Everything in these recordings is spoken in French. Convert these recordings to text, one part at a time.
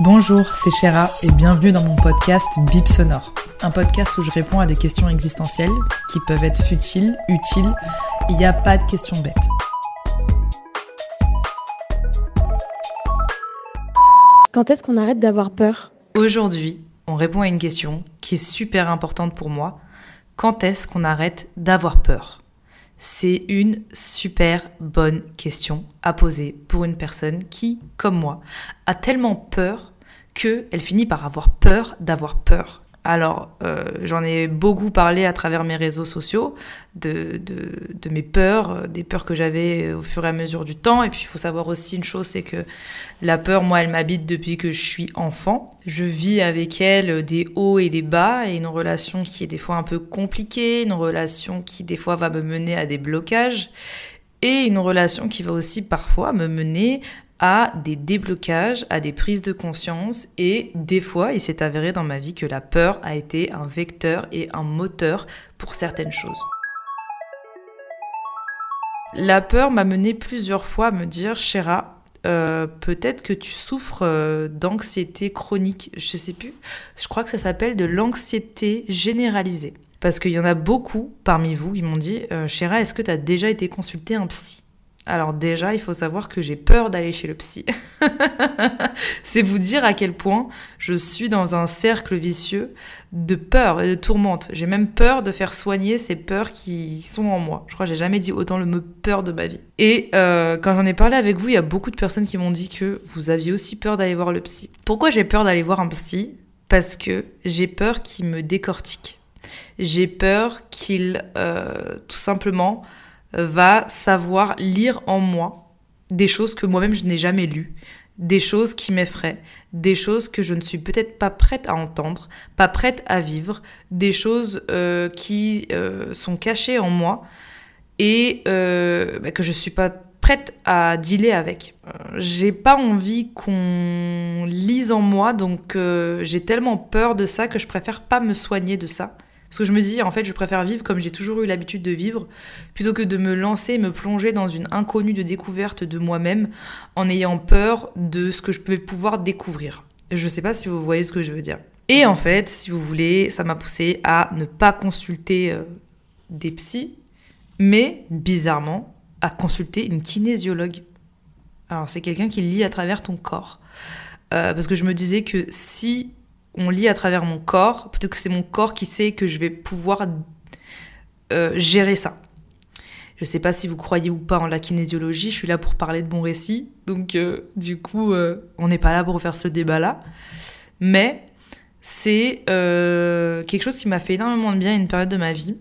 Bonjour, c'est Chéra et bienvenue dans mon podcast Bip Sonore. Un podcast où je réponds à des questions existentielles qui peuvent être futiles, utiles. Il n'y a pas de questions bêtes. Quand est-ce qu'on arrête d'avoir peur? Aujourd'hui, on répond à une question qui est super importante pour moi. Quand est-ce qu'on arrête d'avoir peur? C'est une super bonne question à poser pour une personne qui, comme moi, a tellement peur qu'elle finit par avoir peur d'avoir peur. Alors, euh, j'en ai beaucoup parlé à travers mes réseaux sociaux, de, de, mes peurs, euh, des peurs que j'avais au fur et à mesure du temps. Et puis, il faut savoir aussi une chose, c'est que la peur, moi, elle m'habite depuis que je suis enfant. Je vis avec elle des hauts et des bas, et une relation qui est des fois un peu compliquée, une relation qui des fois va me mener à des blocages, et une relation qui va aussi parfois me mener à des déblocages, à des prises de conscience et des fois il s'est avéré dans ma vie que la peur a été un vecteur et un moteur pour certaines choses. La peur m'a mené plusieurs fois à me dire, Chéra, euh, peut-être que tu souffres euh, d'anxiété chronique, je sais plus, je crois que ça s'appelle de l'anxiété généralisée. Parce qu'il y en a beaucoup parmi vous qui m'ont dit, euh, Chéra, est-ce que tu as déjà été consulté un psy? Alors déjà, il faut savoir que j'ai peur d'aller chez le psy. c'est vous dire à quel point je suis dans un cercle vicieux de peur et de tourmente. J'ai même peur de faire soigner ces peurs qui sont en moi. Je crois que j'ai jamais dit autant le mot peur de ma vie. Et euh, quand j'en ai parlé avec vous, il y a beaucoup de personnes qui m'ont dit que vous aviez aussi peur d'aller voir le psy. Pourquoi j'ai peur d'aller voir un psy? Parce que j'ai peur qu'il me décortique. J'ai peur qu'il, euh, tout simplement, va savoir lire en moi des choses que moi-même je n'ai jamais lues, des choses qui m'effraient, des choses que je ne suis peut-être pas prête à entendre, pas prête à vivre, des choses euh, qui euh, sont cachées en moi et euh, bah, que je suis pas prête à dealer avec. J'ai pas envie qu'on lise en moi, donc j'ai tellement peur de ça que je préfère pas me soigner de ça. Parce que je me dis, en fait, je préfère vivre comme j'ai toujours eu l'habitude de vivre, plutôt que de me lancer, me plonger dans une inconnue de découverte de moi-même, en ayant peur de ce que je peux pouvoir découvrir. Je sais pas si vous voyez ce que je veux dire. Et en fait, si vous voulez, ça m'a poussé à ne pas consulter euh, des psys, mais bizarrement, à consulter une kinésiologue. Alors, c'est quelqu'un qui lit à travers ton corps. Euh, parce que je me disais que si on lit à travers mon corps. Peut-être que c'est mon corps qui sait que je vais pouvoir euh, gérer ça. Je sais pas si vous croyez ou pas en la kinésiologie, je suis là pour parler de bons récits, donc euh, du coup, euh, on n'est pas là pour faire ce débat-là. Mais c'est quelque chose qui m'a fait énormément de bien à une période de ma vie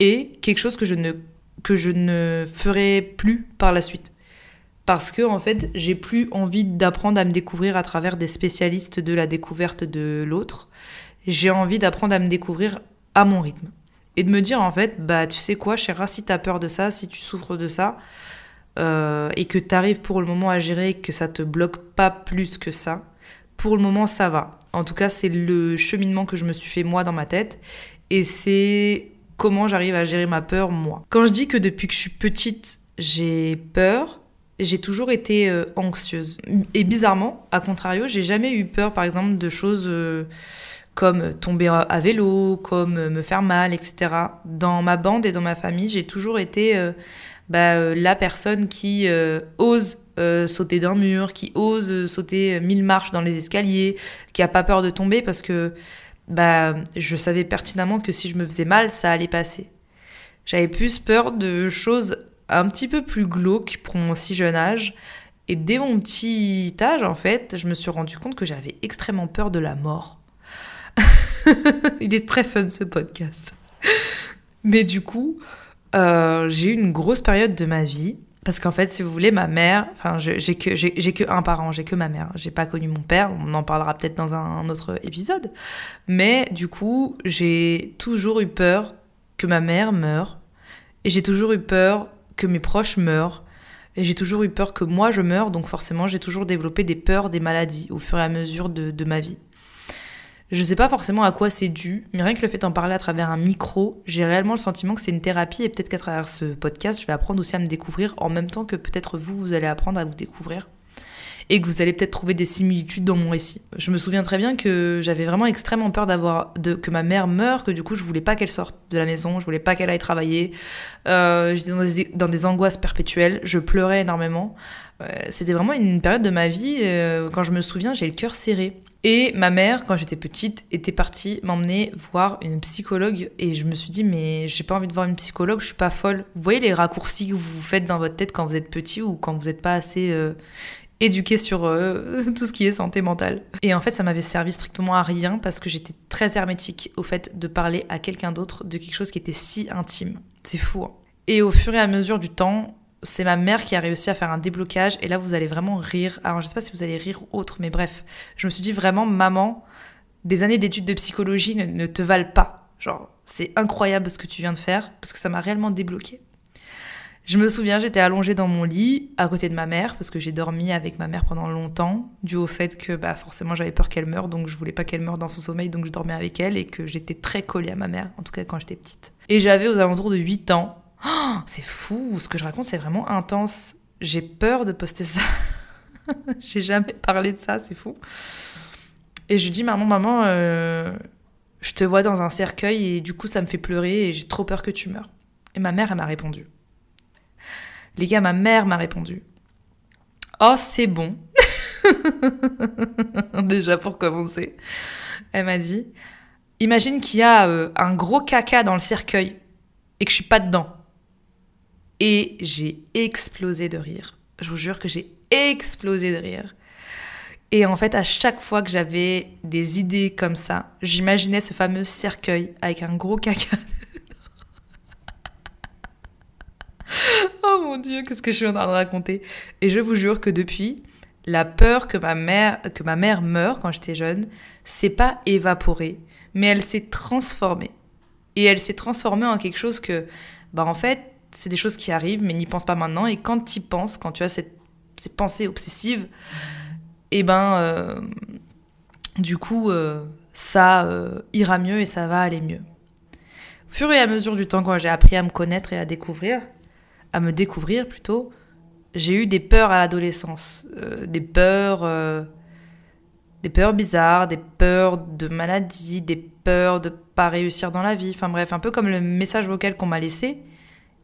et quelque chose que je ne, que je ne ferai plus par la suite parce que en fait, j'ai plus envie d'apprendre à me découvrir à travers des spécialistes de la découverte de l'autre. J'ai envie d'apprendre à me découvrir à mon rythme et de me dire en fait, bah tu sais quoi, chéra, si t'as peur de ça, si tu souffres de ça, euh, et que t'arrives pour le moment à gérer, que ça te bloque pas plus que ça, pour le moment ça va. En tout cas, c'est le cheminement que je me suis fait moi dans ma tête, et c'est comment j'arrive à gérer ma peur moi. Quand je dis que depuis que je suis petite, j'ai peur, j'ai toujours été euh, anxieuse. Et bizarrement, à contrario, j'ai jamais eu peur, par exemple, de choses euh, comme tomber à vélo, comme me faire mal, etc. Dans ma bande et dans ma famille, j'ai toujours été euh, bah, la personne qui ose sauter d'un mur, qui ose sauter mille marches dans les escaliers, qui a pas peur de tomber parce que bah, je savais pertinemment que si je me faisais mal, ça allait passer. J'avais plus peur de choses un petit peu plus glauque pour mon si jeune âge. Et dès mon petit âge, en fait, je me suis rendu compte que j'avais extrêmement peur de la mort. Il est très fun ce podcast. Mais du coup, Euh, j'ai eu une grosse période de ma vie parce qu'en fait, si vous voulez, ma mère, enfin, j'ai que, que un parent, j'ai que ma mère. J'ai pas connu mon père, on en parlera peut-être dans un, autre épisode. Mais du coup, j'ai toujours eu peur que ma mère meure. Et j'ai toujours eu peur que mes proches meurent. Et j'ai toujours eu peur que moi je meure. Donc forcément, j'ai toujours développé des peurs, des maladies au fur et à mesure de, ma vie. Je sais pas forcément à quoi c'est dû, mais rien que le fait d'en parler à travers un micro, j'ai réellement le sentiment que c'est une thérapie et peut-être qu'à travers ce podcast, je vais apprendre aussi à me découvrir en même temps que peut-être vous, vous allez apprendre à vous découvrir et que vous allez peut-être trouver des similitudes dans mon récit. Je me souviens très bien que j'avais vraiment extrêmement peur d'avoir que ma mère meure, que du coup je voulais pas qu'elle sorte de la maison, je voulais pas qu'elle aille travailler. Euh, J'étais dans des, angoisses perpétuelles, je pleurais énormément. Euh, C'était vraiment une période de ma vie euh, quand je me souviens, j'ai le cœur serré. Et ma mère, quand j'étais petite, était partie m'emmener voir une psychologue. Et je me suis dit, mais j'ai pas envie de voir une psychologue, je suis pas folle. Vous voyez les raccourcis que vous faites dans votre tête quand vous êtes petit ou quand vous n'êtes pas assez éduqué sur euh, tout ce qui est santé mentale. Et en fait, ça m'avait servi strictement à rien parce que j'étais très hermétique au fait de parler à quelqu'un d'autre de quelque chose qui était si intime. C'est fou. Hein. Et au fur et à mesure du temps, c'est ma mère qui a réussi à faire un déblocage et là vous allez vraiment rire. Alors je sais pas si vous allez rire ou autre, mais bref, je me suis dit vraiment maman, des années d'études de psychologie ne, te valent pas. Genre c'est incroyable ce que tu viens de faire parce que ça m'a réellement débloqué. Je me souviens, j'étais allongée dans mon lit à côté de ma mère parce que j'ai dormi avec ma mère pendant longtemps, dû au fait que bah forcément j'avais peur qu'elle meure, donc je voulais pas qu'elle meure dans son sommeil, donc je dormais avec elle et que j'étais très collée à ma mère, en tout cas quand j'étais petite. Et j'avais aux alentours de 8 ans Oh, c'est fou, ce que je raconte, c'est vraiment intense. J'ai peur de poster ça. J'ai jamais parlé de ça, c'est fou. Et je dis, maman, maman, euh, je te vois dans un cercueil et du coup ça me fait pleurer et j'ai trop peur que tu meurs. Et ma mère, elle m'a répondu. Les gars, ma mère m'a répondu. Oh, c'est bon. Déjà pour commencer. Elle m'a dit, imagine qu'il y a euh, un gros caca dans le cercueil et que je suis pas dedans. Et j'ai explosé de rire. Je vous jure que j'ai explosé de rire. Et en fait, à chaque fois que j'avais des idées comme ça, j'imaginais ce fameux cercueil avec un gros caca. oh mon dieu, qu'est-ce que je suis en train de raconter Et je vous jure que depuis, la peur que ma mère, que ma mère meure quand j'étais jeune, s'est pas évaporée, mais elle s'est transformée. Et elle s'est transformée en quelque chose que, bah en fait, c'est des choses qui arrivent, mais n'y pense pas maintenant. Et quand tu y penses, quand tu as cette, ces pensées obsessives, et eh ben, euh, du coup, euh, ça euh, ira mieux et ça va aller mieux. Au fur et à mesure du temps, quand j'ai appris à me connaître et à découvrir, à me découvrir plutôt, j'ai eu des peurs à l'adolescence, des peurs, des peurs bizarres, des peurs de maladie, des peurs de pas réussir dans la vie. Enfin bref, un peu comme le message vocal qu'on m'a laissé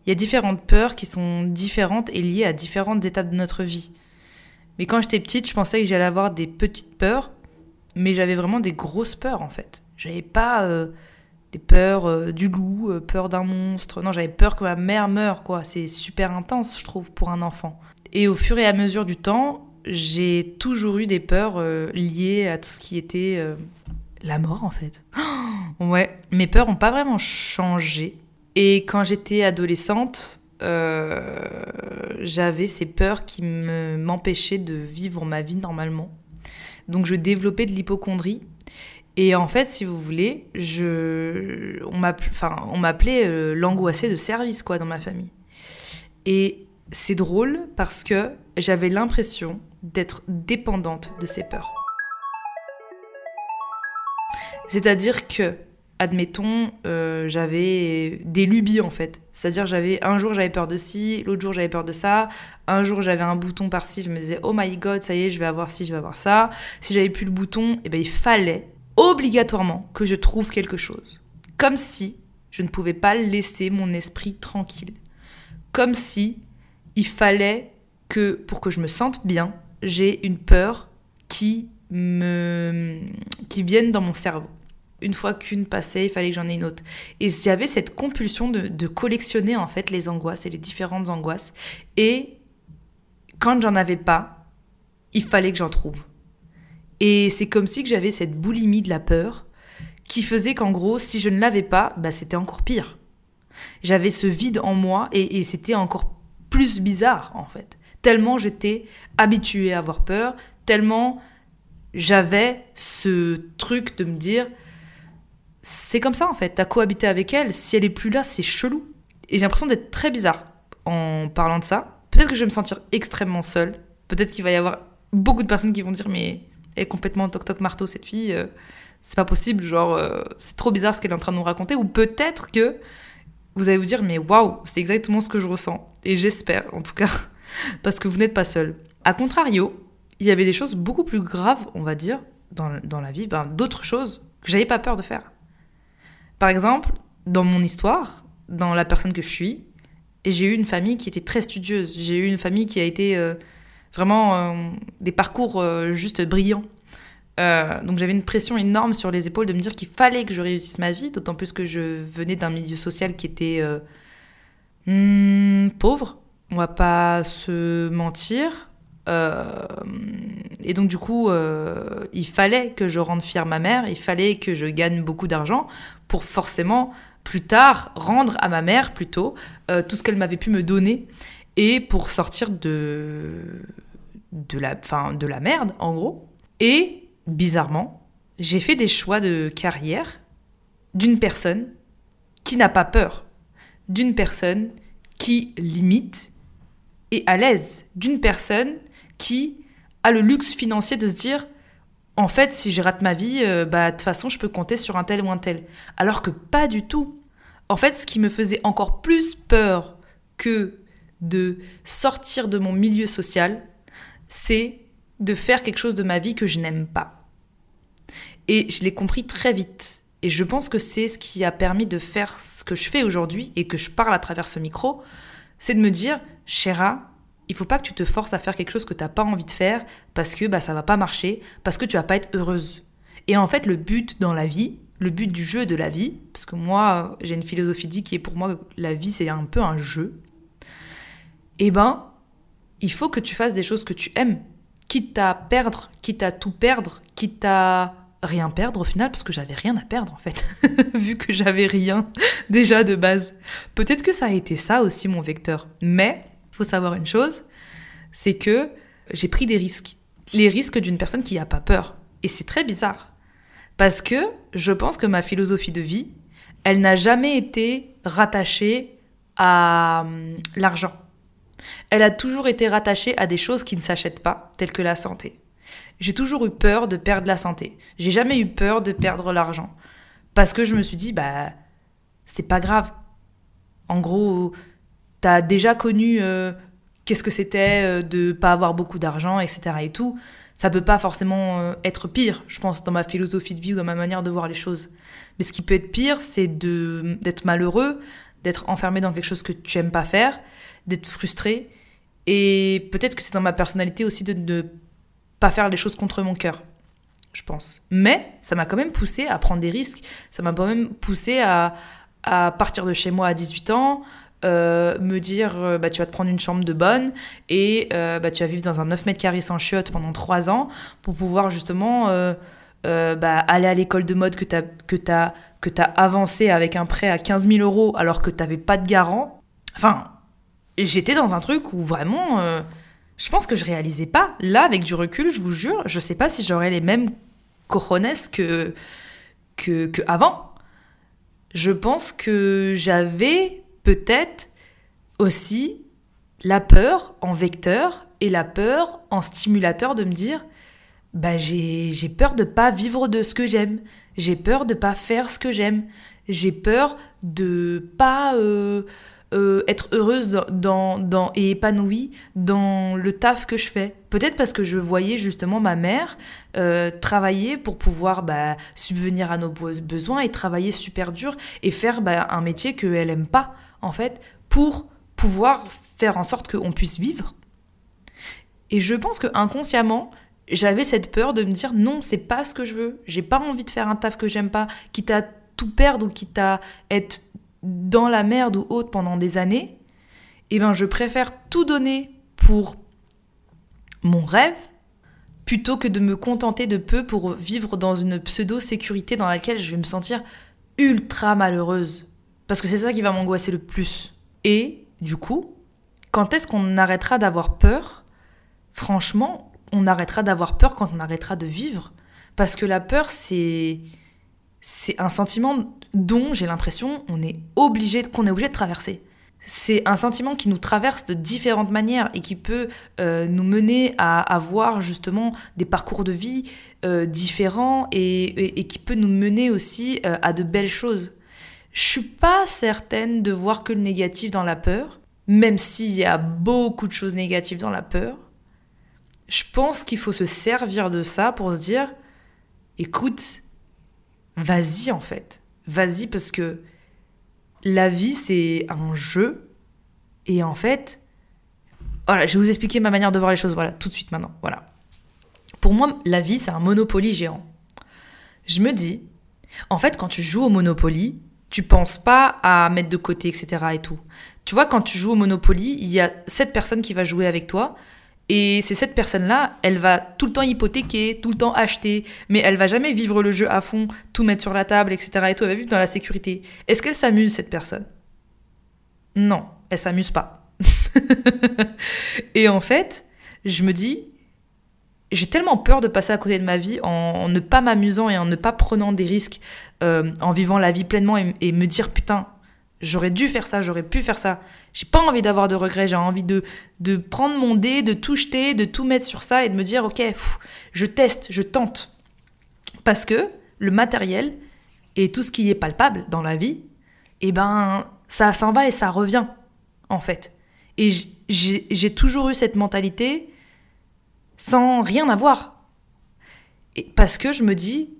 il y a différentes peurs qui sont différentes et liées à différentes étapes de notre vie. Mais quand j'étais petite, je pensais que j'allais avoir des petites peurs, mais j'avais vraiment des grosses peurs en fait. J'avais pas euh, des peurs euh, du loup, euh, peur d'un monstre. Non, j'avais peur que ma mère meure, quoi. C'est super intense, je trouve, pour un enfant. Et au fur et à mesure du temps, j'ai toujours eu des peurs liées à tout ce qui était la mort en fait. ouais, mes peurs n'ont pas vraiment changé. Et quand j'étais adolescente, euh, j'avais ces peurs qui m'empêchaient de vivre ma vie normalement. Donc je développais de l'hypochondrie. Et en fait, si vous voulez, je, on m'appelait euh, l'angoissée de service quoi dans ma famille. Et c'est drôle parce que j'avais l'impression d'être dépendante de ces peurs. C'est-à-dire que admettons, euh, j'avais des lubies en fait. C'est-à-dire j'avais un jour j'avais peur de ci, l'autre jour j'avais peur de ça, un jour j'avais un bouton par-ci, je me disais oh my god, ça y est, je vais avoir ci, je vais avoir ça. Si j'avais plus le bouton, eh ben il fallait obligatoirement que je trouve quelque chose. Comme si je ne pouvais pas laisser mon esprit tranquille. Comme si il fallait que pour que je me sente bien, j'ai une peur qui me qui vienne dans mon cerveau une fois qu'une passait, il fallait que j'en ai une autre. Et j'avais cette compulsion de, collectionner en fait les angoisses et les différentes angoisses. Et quand j'en avais pas, il fallait que j'en trouve. Et c'est comme si que j'avais cette boulimie de la peur qui faisait qu'en gros, si je ne l'avais pas, bah, c'était encore pire. J'avais ce vide en moi et, c'était encore plus bizarre en fait. Tellement j'étais habituée à avoir peur, tellement j'avais ce truc de me dire c'est comme ça en fait, t'as cohabité avec elle, si elle est plus là, c'est chelou. Et j'ai l'impression d'être très bizarre en parlant de ça. Peut-être que je vais me sentir extrêmement seule. Peut-être qu'il va y avoir beaucoup de personnes qui vont dire mais est complètement toc toc marteau cette fille, euh, c'est pas possible, genre euh, c'est trop bizarre ce qu'elle est en train de nous raconter. Ou peut-être que vous allez vous dire mais waouh, c'est exactement ce que je ressens. Et j'espère en tout cas, parce que vous n'êtes pas seul. A contrario, il y avait des choses beaucoup plus graves, on va dire, dans, dans la vie, ben, d'autres choses que j'avais pas peur de faire. Par exemple, dans mon histoire, dans la personne que je suis, j'ai eu une famille qui était très studieuse. J'ai eu une famille qui a été euh, vraiment euh, des parcours euh, juste brillants. donc j'avais une pression énorme sur les épaules de me dire qu'il fallait que je réussisse ma vie, d'autant plus que je venais d'un milieu social qui était hmm, pauvre, on va pas se mentir. et donc du coup, il fallait que je rende fière ma mère, il fallait que je gagne beaucoup d'argent pour forcément plus tard rendre à ma mère plutôt euh, tout ce qu'elle m'avait pu me donner et pour sortir de la merde en gros et bizarrement j'ai fait des choix de carrière d'une personne qui n'a pas peur d'une personne qui limite et à l'aise d'une personne qui a le luxe financier de se dire en fait, si je rate ma vie, euh, bah de toute façon, je peux compter sur un tel ou un tel. Alors que pas du tout. En fait, ce qui me faisait encore plus peur que de sortir de mon milieu social, c'est de faire quelque chose de ma vie que je n'aime pas. Et je l'ai compris très vite. Et je pense que c'est ce qui a permis de faire ce que je fais aujourd'hui et que je parle à travers ce micro, c'est de me dire, Chéra, il faut pas que tu te forces à faire quelque chose que tu n'as pas envie de faire parce que bah, ça va pas marcher, parce que tu vas pas être heureuse. Et en fait, le but dans la vie, le but du jeu de la vie, parce que moi, j'ai une philosophie de vie qui est pour moi, la vie, c'est un peu un jeu, eh ben, il faut que tu fasses des choses que tu aimes, quitte à perdre, quitte à tout perdre, quitte à rien perdre au final, parce que j'avais rien à perdre en fait, vu que j'avais rien déjà de base. Peut-être que ça a été ça aussi mon vecteur, mais faut savoir une chose, c'est que j'ai pris des risques. Les risques d'une personne qui n'a pas peur. Et c'est très bizarre. Parce que je pense que ma philosophie de vie, elle n'a jamais été rattachée à hum, l'argent. Elle a toujours été rattachée à des choses qui ne s'achètent pas, telles que la santé. J'ai toujours eu peur de perdre la santé. J'ai jamais eu peur de perdre l'argent. Parce que je me suis dit, bah, c'est pas grave. En gros, t'as déjà connu euh, qu'est-ce que c'était euh, de pas avoir beaucoup d'argent, etc. et tout, ça peut pas forcément euh, être pire, je pense, dans ma philosophie de vie ou dans ma manière de voir les choses. Mais ce qui peut être pire, c'est d'être malheureux, d'être enfermé dans quelque chose que tu aimes pas faire, d'être frustré. Et peut-être que c'est dans ma personnalité aussi de ne pas faire les choses contre mon cœur, je pense. Mais ça m'a quand même poussé à prendre des risques. Ça m'a quand même poussé à, à partir de chez moi à 18 ans, euh, me dire euh, bah, tu vas te prendre une chambre de bonne et euh, bah, tu vas vivre dans un 9 mètres carrés sans chiottes pendant 3 ans pour pouvoir justement bah, aller à l'école de mode que tu as, que as, que as avancé avec un prêt à 15 000 euros alors que tu n'avais pas de garant. Enfin, j'étais dans un truc où vraiment, je pense que je réalisais pas. Là, avec du recul, je vous jure, je sais pas si j'aurais les mêmes cojones que, que, que avant. Je pense que j'avais peut-être aussi la peur en vecteur et la peur en stimulateur de me dire bah j'ai peur de pas vivre de ce que j'aime, j'ai peur de pas faire ce que j'aime, j'ai peur de pas euh, euh, être heureuse dans, et épanouie dans le taf que je fais. Peut-être parce que je voyais justement ma mère euh, travailler pour pouvoir bah, subvenir à nos besoins et travailler super dur et faire bah, un métier qu'elle aime pas en fait, pour pouvoir faire en sorte qu'on puisse vivre. Et je pense que inconsciemment, j'avais cette peur de me dire non, c'est pas ce que je veux. J'ai pas envie de faire un taf que j'aime pas, quitte à tout perdre ou quitte à être dans la merde ou autre pendant des années. Eh ben, je préfère tout donner pour mon rêve plutôt que de me contenter de peu pour vivre dans une pseudo-sécurité dans laquelle je vais me sentir ultra malheureuse Parce que c'est ça qui va m'angoisser le plus. Et du coup, quand est-ce qu'on arrêtera d'avoir peur? Franchement, on arrêtera d'avoir peur quand on arrêtera de vivre. Parce que la peur, c'est c'est un sentiment dont j'ai l'impression on est obligé qu'on est obligé de traverser. C'est un sentiment qui nous traverse de différentes manières et qui peut euh, nous mener à avoir justement des parcours de vie euh, différents et, qui peut nous mener aussi euh, à de belles choses. Je suis pas certaine de voir que le négatif dans la peur, même s'il y a beaucoup de choses négatives dans la peur. Je pense qu'il faut se servir de ça pour se dire, écoute, vas-y en fait. Vas-y parce que la vie c'est un jeu et en fait, voilà, je vais vous expliquer ma manière de voir les choses, voilà, tout de suite maintenant, voilà. Pour moi, la vie c'est un Monopoly géant. Je me dis, en fait, quand tu joues au Monopoly, tu penses pas à mettre de côté, etc. et tout. Tu vois, quand tu joues au Monopoly, il y a cette personne qui va jouer avec toi. Et c'est cette personne-là, elle va tout le temps hypothéquer, tout le temps acheter, mais elle va jamais vivre le jeu à fond, tout mettre sur la table, etc. Et tout, elle va vivre dans la sécurité. Est-ce qu'elle s'amuse, cette personne? Non, elle s'amuse pas. et en fait, je me dis, j'ai tellement peur de passer à côté de ma vie en, ne pas m'amusant et en ne pas prenant des risques, euh, en vivant la vie pleinement et me dire, putain, J'aurais dû faire ça, j'aurais pu faire ça. J'ai pas envie d'avoir de regrets, j'ai envie de, de prendre mon dé, de tout jeter, de tout mettre sur ça et de me dire, ok, je teste, je tente. Parce que le matériel et tout ce qui est palpable dans la vie, eh ben, ça s'en va et ça revient, en fait. Et j'ai toujours eu cette mentalité sans rien avoir. Et parce que je me dis,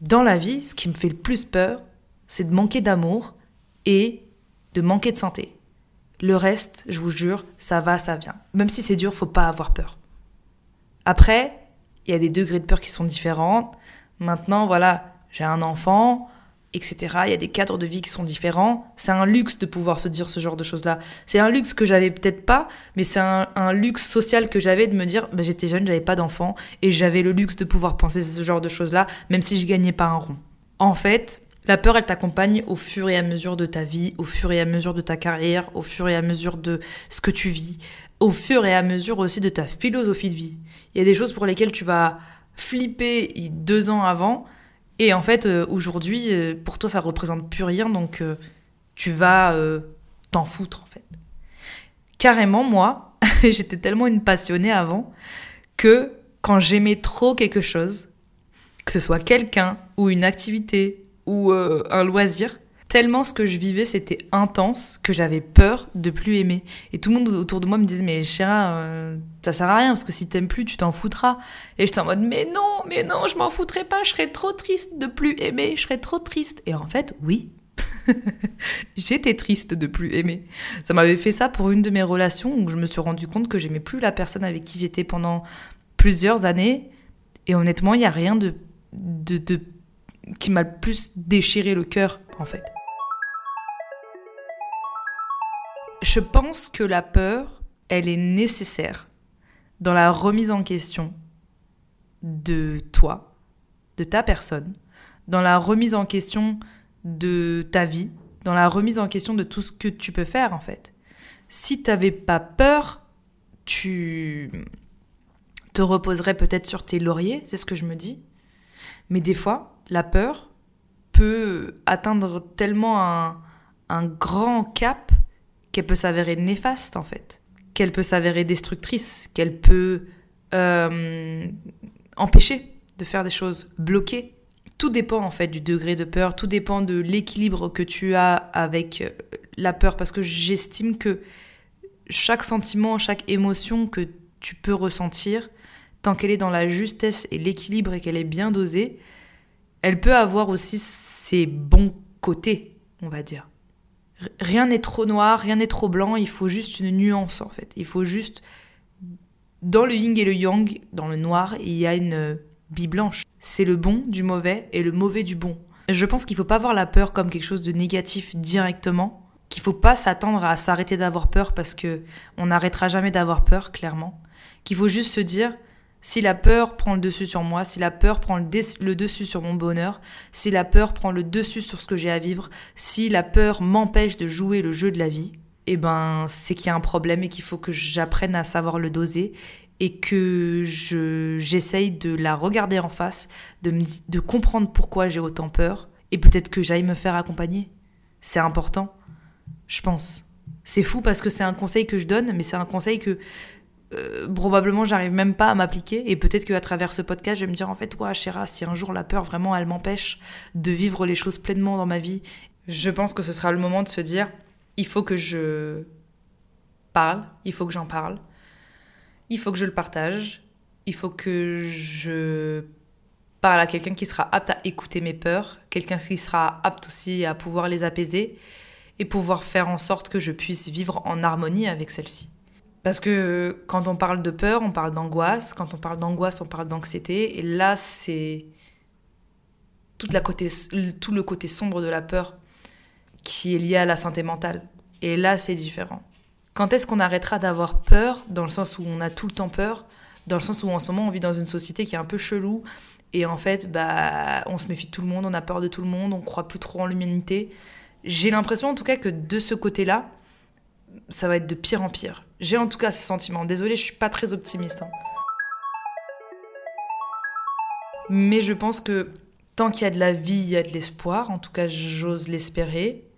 dans la vie, ce qui me fait le plus peur, c'est de manquer d'amour et de manquer de santé. Le reste, je vous jure, ça va, ça vient. Même si c'est dur, faut pas avoir peur. Après, il y a des degrés de peur qui sont différents. Maintenant, voilà, j'ai un enfant, etc. Il y a des cadres de vie qui sont différents. C'est un luxe de pouvoir se dire ce genre de choses-là. C'est un luxe que j'avais peut-être pas, mais c'est un, luxe social que j'avais de me dire, bah, j'étais jeune, j'avais pas d'enfant, et j'avais le luxe de pouvoir penser ce genre de choses-là, même si je gagnais pas un rond. En fait, la peur, elle t'accompagne au fur et à mesure de ta vie, au fur et à mesure de ta carrière, au fur et à mesure de ce que tu vis, au fur et à mesure aussi de ta philosophie de vie. Il y a des choses pour lesquelles tu vas flipper deux ans avant, et en fait, euh, aujourd'hui, euh, pour toi, ça représente plus rien, donc euh, tu vas t'en foutre, en fait. Carrément, moi, j'étais tellement une passionnée avant que quand j'aimais trop quelque chose, que ce soit quelqu'un ou une activité ou euh, un loisir. Tellement ce que je vivais, c'était intense que j'avais peur de plus aimer. Et tout le monde autour de moi me disait Mais Chéra, euh, ça sert à rien parce que si t'aimes plus, tu t'en foutras. Et j'étais en mode Mais non, mais non, je m'en foutrais pas, je serais trop triste de plus aimer, je serais trop triste. Et en fait, oui, j'étais triste de plus aimer. Ça m'avait fait ça pour une de mes relations où je me suis rendu compte que j'aimais plus la personne avec qui j'étais pendant plusieurs années. Et honnêtement, il n'y a rien de, de, de qui m'a le plus déchiré le cœur, en fait. Je pense que la peur, elle est nécessaire dans la remise en question de toi, de ta personne, dans la remise en question de ta vie, dans la remise en question de tout ce que tu peux faire en fait. Si tu n'avais pas peur, tu te reposerais peut-être sur tes lauriers, c'est ce que je me dis. Mais des fois, la peur peut atteindre tellement un, grand cap qu'elle peut s'avérer néfaste en fait, qu'elle peut s'avérer destructrice, qu'elle peut euh, empêcher de faire des choses, bloquer. Tout dépend en fait du degré de peur, tout dépend de l'équilibre que tu as avec euh, la peur, parce que j'estime que chaque sentiment, chaque émotion que tu peux ressentir, tant qu'elle est dans la justesse et l'équilibre et qu'elle est bien dosée, elle peut avoir aussi ses bons côtés, on va dire. Rien n'est trop noir, rien n'est trop blanc, il faut juste une nuance en fait. Il faut juste... Dans le yin et le yang, dans le noir, il y a une bille blanche. C'est le bon du mauvais et le mauvais du bon. Je pense qu'il faut pas voir la peur comme quelque chose de négatif directement, qu'il faut pas s'attendre à s'arrêter d'avoir peur parce que on n'arrêtera jamais d'avoir peur, clairement. Qu'il faut juste se dire, Si la peur prend le dessus sur moi, si la peur prend le, dessus sur mon bonheur, si la peur prend le dessus sur ce que j'ai à vivre, si la peur m'empêche de jouer le jeu de la vie, eh ben c'est qu'il y a un problème et qu'il faut que j'apprenne à savoir le doser et que je j'essaye de la regarder en face, de, de comprendre pourquoi j'ai autant peur et peut-être que j'aille me faire accompagner. C'est important, je pense. C'est fou parce que c'est un conseil que je donne, mais c'est un conseil que euh, probablement j'arrive même pas à m'appliquer. Et peut-être qu'à travers ce podcast je vais me dire en fait ouais Chéra si un jour la peur vraiment elle m'empêche de vivre les choses pleinement dans ma vie. Je pense que ce sera le moment de se dire il faut que je parle il faut que j'en parle il faut que je le partage il faut que je parle à quelqu'un qui sera apte à écouter mes peurs quelqu'un qui sera apte aussi à pouvoir les apaiser et pouvoir faire en sorte que je puisse vivre en harmonie avec celle-ci parce que quand on parle de peur, on parle d'angoisse. Quand on parle d'angoisse, on parle d'anxiété. Et là, c'est tout le côté sombre de la peur qui est lié à la santé mentale. Et là, c'est différent. Quand est-ce qu'on arrêtera d'avoir peur, dans le sens où on a tout le temps peur, dans le sens où en ce moment on vit dans une société qui est un peu chelou, et en fait, bah, on se méfie de tout le monde, on a peur de tout le monde, on croit plus trop en l'humanité. J'ai l'impression en tout cas que de ce côté-là, ça va être de pire en pire. J'ai en tout cas ce sentiment. Désolée, je suis pas très optimiste. Hein. Mais je pense que tant qu'il y a de la vie, il y a de l'espoir. En tout cas, j'ose l'espérer.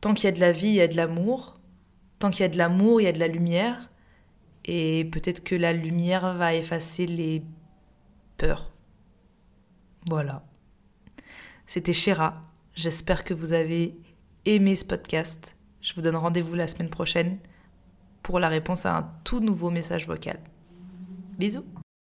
Tant qu'il y a de la vie, il y a de l'amour. Tant qu'il y a de l'amour, il y a de la lumière. Et peut-être que la lumière va effacer les peurs. Voilà. C'était Chéra. J'espère que vous avez aimé ce podcast. Je vous donne rendez-vous la semaine prochaine pour la réponse à un tout nouveau message vocal. Bisous